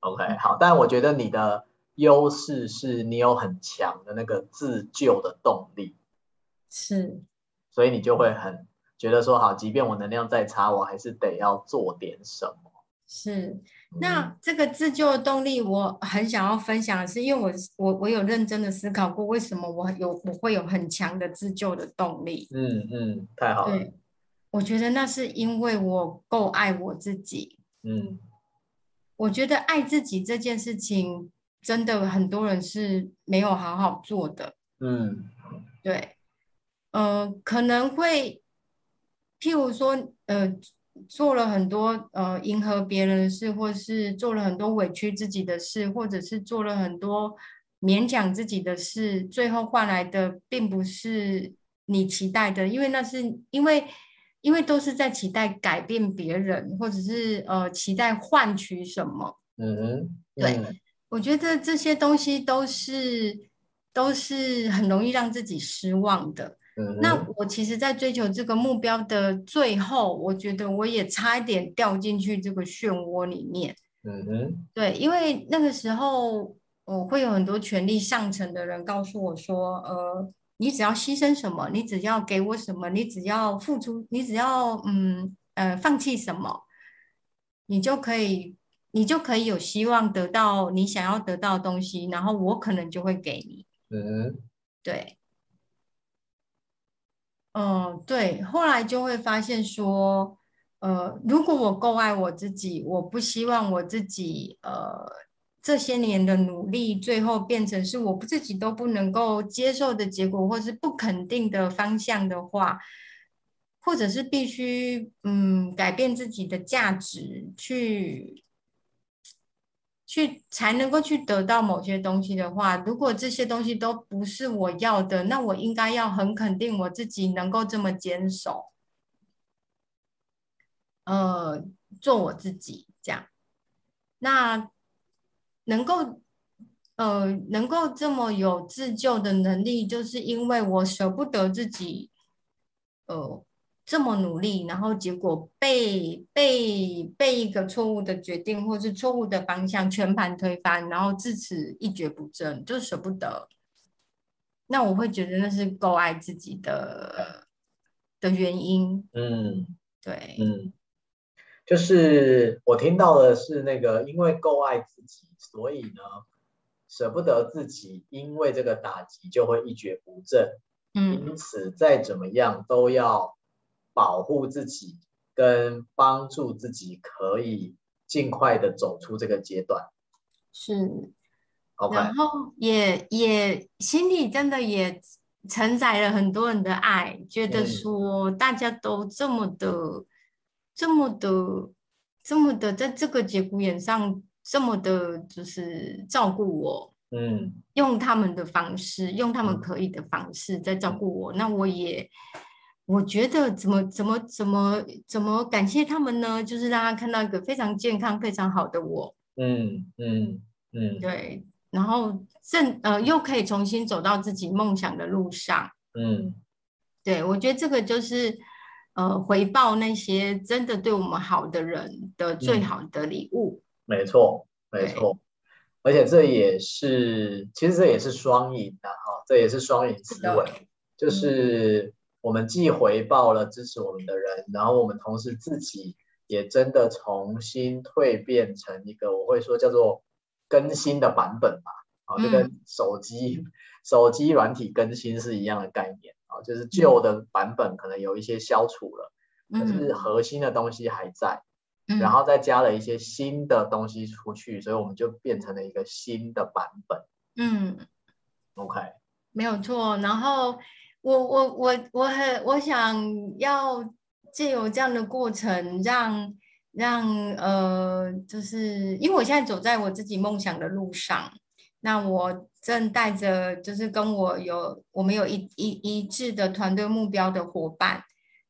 OK，好，但我觉得你的。优势是你有很强的那个自救的动力，是，所以你就会很觉得说，好，即便我能量再差，我还是得要做点什么。是，那这个自救的动力，我很想要分享的是，因为我我我有认真的思考过，为什么我有我会有很强的自救的动力。嗯嗯，太好了。对，我觉得那是因为我够爱我自己。嗯，我觉得爱自己这件事情。真的很多人是没有好好做的，嗯，对，呃，可能会，譬如说，呃，做了很多呃迎合别人的事，或是做了很多委屈自己的事，或者是做了很多勉强自己的事，最后换来的并不是你期待的，因为那是因为因为都是在期待改变别人，或者是呃期待换取什么，嗯哼，嗯对。我觉得这些东西都是都是很容易让自己失望的。嗯，那我其实，在追求这个目标的最后，我觉得我也差一点掉进去这个漩涡里面。嗯哼，对，因为那个时候，我会有很多权力上层的人告诉我说：“呃，你只要牺牲什么，你只要给我什么，你只要付出，你只要嗯呃放弃什么，你就可以。”你就可以有希望得到你想要得到的东西，然后我可能就会给你。嗯，对，嗯，对。后来就会发现说，呃，如果我够爱我自己，我不希望我自己呃这些年的努力最后变成是我自己都不能够接受的结果，或是不肯定的方向的话，或者是必须嗯改变自己的价值去。去才能够去得到某些东西的话，如果这些东西都不是我要的，那我应该要很肯定我自己能够这么坚守，呃，做我自己这样。那能够呃能够这么有自救的能力，就是因为我舍不得自己，呃。这么努力，然后结果被被被一个错误的决定，或是错误的方向全盘推翻，然后自此一蹶不振，就舍不得。那我会觉得那是够爱自己的的原因。嗯，对，嗯，就是我听到的是那个，因为够爱自己，所以呢，舍不得自己，因为这个打击就会一蹶不振。嗯，因此再怎么样都要。保护自己跟帮助自己，可以尽快的走出这个阶段。是，Okay. 然后也也心里真的也承载了很多人的爱，觉得说大家都这么的、嗯、这么的、这么的，在这个节骨眼上这么的，就是照顾我。嗯，用他们的方式，用他们可以的方式在照顾我。嗯、那我也。我觉得怎么怎么怎么怎么感谢他们呢？就是让他看到一个非常健康、非常好的我。嗯嗯嗯，对。然后正呃又可以重新走到自己梦想的路上。嗯，对，我觉得这个就是呃回报那些真的对我们好的人的最好的礼物。没错，没错。而且这也是，其实这也是双赢的哈，这也是双赢思维，就是。我们既回报了支持我们的人，然后我们同时自己也真的重新蜕变成一个我会说叫做更新的版本吧，啊，就跟手机手机软体更新是一样的概念啊，就是旧的版本可能有一些消除了，可是核心的东西还在，然后再加了一些新的东西出去，所以我们就变成了一个新的版本。嗯，OK，没有错，然后。我我我我很我想要借由这样的过程让，让呃，就是因为我现在走在我自己梦想的路上，那我正带着就是跟我有我们有一一一致的团队目标的伙伴，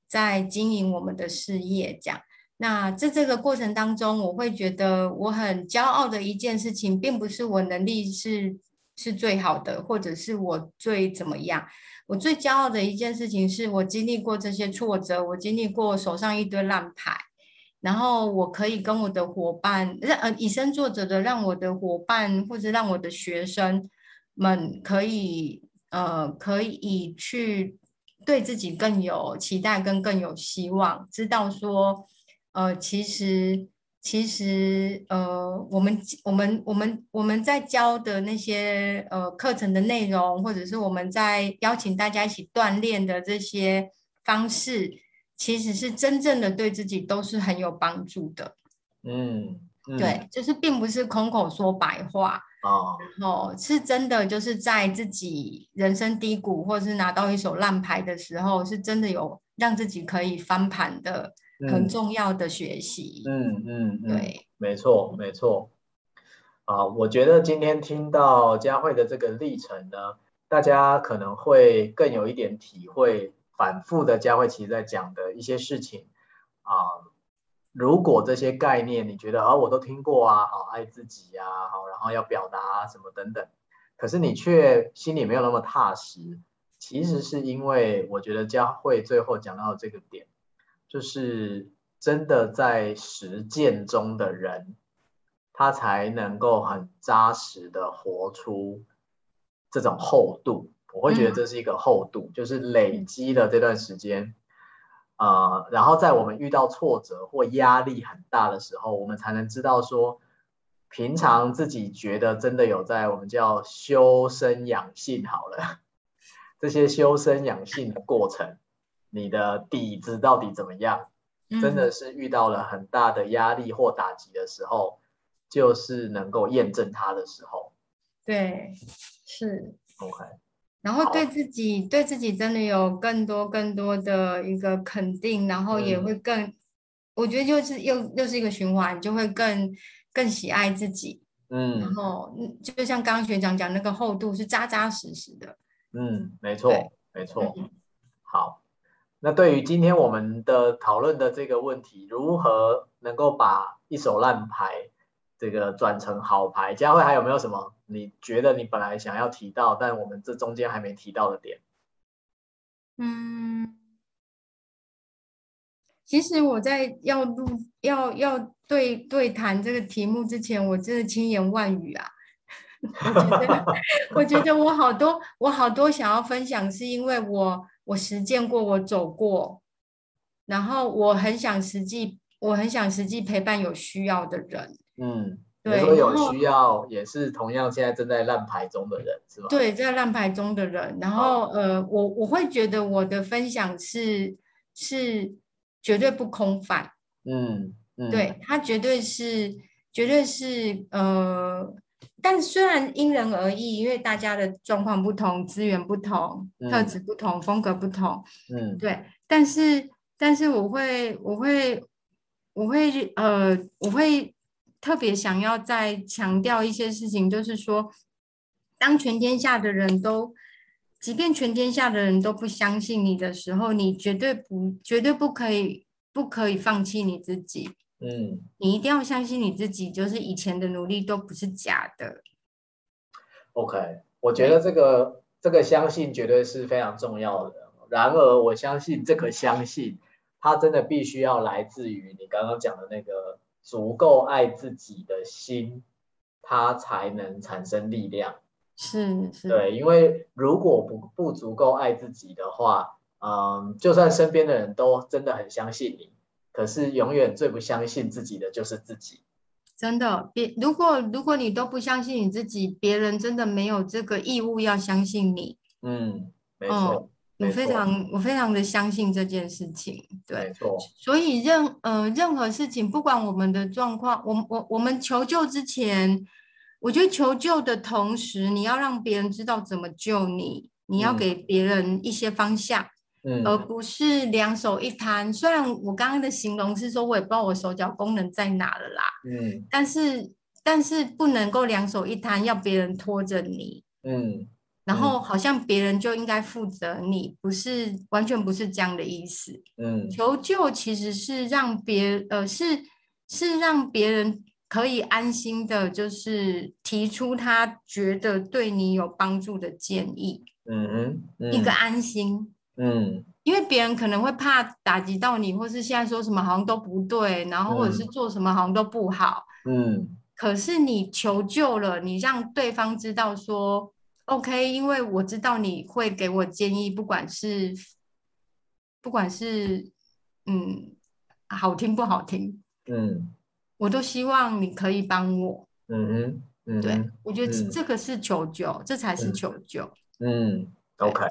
在经营我们的事业，这样。那在这个过程当中，我会觉得我很骄傲的一件事情，并不是我能力是是最好的，或者是我最怎么样。我最骄傲的一件事情是我经历过这些挫折，我经历过手上一堆烂牌，然后我可以跟我的伙伴，让呃以身作则的让我的伙伴或者让我的学生们可以呃可以去对自己更有期待跟更有希望，知道说呃其实。其实，呃，我们我们我们我们在教的那些呃课程的内容，或者是我们在邀请大家一起锻炼的这些方式，其实是真正的对自己都是很有帮助的。嗯，嗯对，就是并不是空口说白话哦，然后是真的就是在自己人生低谷或者是拿到一手烂牌的时候，是真的有让自己可以翻盘的。很重要的学习，嗯嗯嗯，对，没错没错，啊，我觉得今天听到佳慧的这个历程呢，大家可能会更有一点体会，反复的佳慧其实在讲的一些事情。啊，如果这些概念你觉得啊，我都听过啊，啊，爱自己啊，好，然后要表达啊什么等等，可是你却心里没有那么踏实，其实是因为我觉得佳慧最后讲到这个点。就是真的在实践中的人，他才能够很扎实的活出这种厚度。我会觉得这是一个厚度，就是累积了这段时间，呃，然后在我们遇到挫折或压力很大的时候，我们才能知道说，平常自己觉得真的有在我们叫修身养性好了，[LAUGHS] 这些修身养性的过程。你的底子到底怎么样？真的是遇到了很大的压力或打击的时候，就是能够验证它的时候。对，是。OK。然后对自己，对自己真的有更多更多的一个肯定，然后也会更，嗯、我觉得就是又又是一个循环，就会更更喜爱自己。嗯。然后，就像刚刚学长讲，那个厚度是扎扎实实的。嗯，没错，没错。嗯、好。那对于今天我们的讨论的这个问题，如何能够把一手烂牌这个转成好牌？佳慧还有没有什么你觉得你本来想要提到，但我们这中间还没提到的点？嗯，其实我在要录要要对对谈这个题目之前，我真的千言万语啊。[LAUGHS] 我觉得 [LAUGHS] 我觉得我好多我好多想要分享，是因为我。我实践过，我走过，然后我很想实际，我很想实际陪伴有需要的人。嗯，对，有需要也是同样现在正在烂牌中的人，是吧？对，在烂牌中的人。然后，呃，我我会觉得我的分享是是绝对不空泛。嗯嗯，对，他绝对是绝对是呃。但虽然因人而异，因为大家的状况不同，资源不同，嗯、特质不同，风格不同，嗯，对。但是，但是我会，我会，我会，呃，我会特别想要再强调一些事情，就是说，当全天下的人都，即便全天下的人都不相信你的时候，你绝对不，绝对不可以，不可以放弃你自己。嗯，你一定要相信你自己，就是以前的努力都不是假的。OK，我觉得这个这个相信绝对是非常重要的。然而，我相信这个相信，它真的必须要来自于你刚刚讲的那个足够爱自己的心，它才能产生力量。是是，对，因为如果不不足够爱自己的话，嗯，就算身边的人都真的很相信你。可是永远最不相信自己的就是自己，真的。别如果如果你都不相信你自己，别人真的没有这个义务要相信你。嗯，没错，嗯、我非常，我非常的相信这件事情。对，没错。所以任呃任何事情，不管我们的状况，我我我们求救之前，我觉得求救的同时，你要让别人知道怎么救你，你要给别人一些方向。嗯嗯、而不是两手一摊。虽然我刚刚的形容是说，我也不知道我手脚功能在哪了啦。嗯，但是但是不能够两手一摊，要别人拖着你。嗯，然后好像别人就应该负责你，不是完全不是这样的意思。嗯，求救其实是让别呃是是让别人可以安心的，就是提出他觉得对你有帮助的建议。嗯，嗯，一个安心。嗯，因为别人可能会怕打击到你，或是现在说什么好像都不对，然后或者是做什么好像都不好。嗯，可是你求救了，你让对方知道说，OK，因为我知道你会给我建议，不管是不管是嗯好听不好听，嗯，我都希望你可以帮我。嗯哼，嗯，对，我觉得这个是求救，嗯、这才是求救。嗯，OK。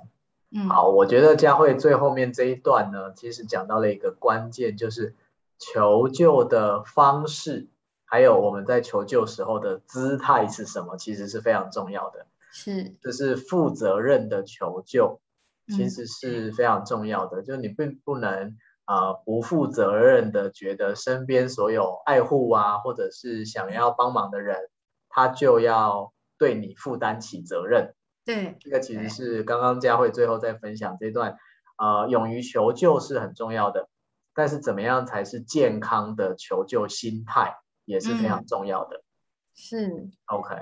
嗯、好，我觉得佳慧最后面这一段呢，其实讲到了一个关键，就是求救的方式，还有我们在求救时候的姿态是什么，其实是非常重要的。是，就是负责任的求救，其实是非常重要的。嗯、就是你并不能啊、呃、不负责任的觉得身边所有爱护啊，或者是想要帮忙的人，他就要对你负担起责任。对，这个其实是刚刚佳慧最后在分享这段，呃，勇于求救是很重要的，但是怎么样才是健康的求救心态也是非常重要的。嗯、是，OK。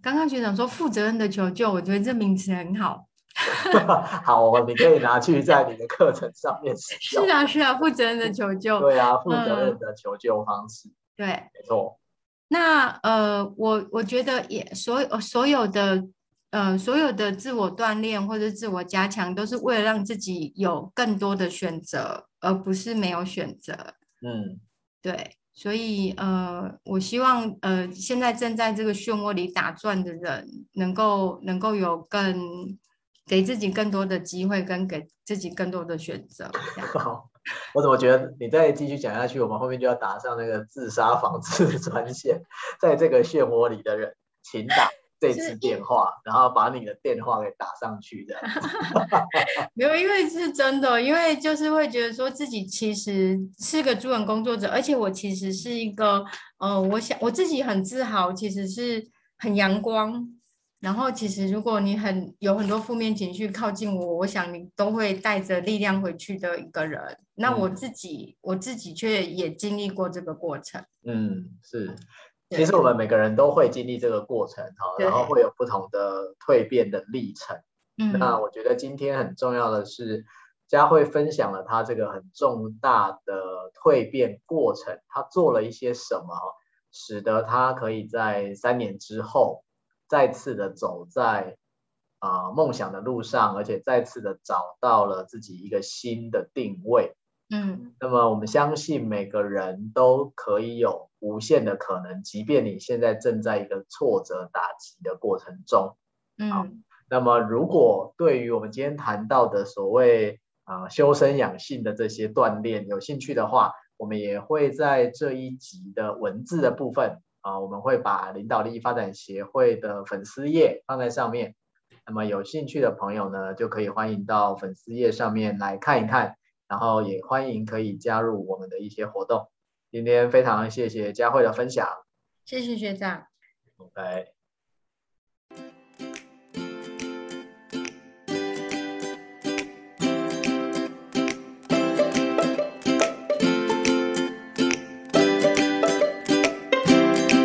刚刚学长说负责任的求救，我觉得这名词很好。[LAUGHS] 好，你可以拿去在你的课程上面使用。[LAUGHS] 是啊，是啊，负责任的求救。对啊，负责任的求救方式。嗯、对，没错。那呃，我我觉得也所有所有的。呃，所有的自我锻炼或者自我加强，都是为了让自己有更多的选择，而不是没有选择。嗯，对，所以呃，我希望呃，现在正在这个漩涡里打转的人，能够能够有更给自己更多的机会，跟给自己更多的选择。好，[LAUGHS] 我怎么觉得你再继续讲下去，我们后面就要打上那个自杀防治专线，在这个漩涡里的人，请打。这次电话，然后把你的电话给打上去的，[LAUGHS] [LAUGHS] 没有，因为是真的，因为就是会觉得说自己其实是个助人工作者，而且我其实是一个，呃，我想我自己很自豪，其实是很阳光。然后其实如果你很有很多负面情绪靠近我，我想你都会带着力量回去的一个人。那我自己，嗯、我自己却也经历过这个过程。嗯，是。其实我们每个人都会经历这个过程哈，然后会有不同的蜕变的历程。嗯，那我觉得今天很重要的是，佳慧分享了她这个很重大的蜕变过程，她做了一些什么，使得她可以在三年之后再次的走在啊、呃、梦想的路上，而且再次的找到了自己一个新的定位。嗯，那么我们相信每个人都可以有无限的可能，即便你现在正在一个挫折打击的过程中。嗯，那么如果对于我们今天谈到的所谓啊、呃、修身养性的这些锻炼有兴趣的话，我们也会在这一集的文字的部分啊、呃，我们会把领导力发展协会的粉丝页放在上面。那么有兴趣的朋友呢，就可以欢迎到粉丝页上面来看一看。然后也欢迎可以加入我们的一些活动。今天非常谢谢佳慧的分享。谢谢学长。拜拜。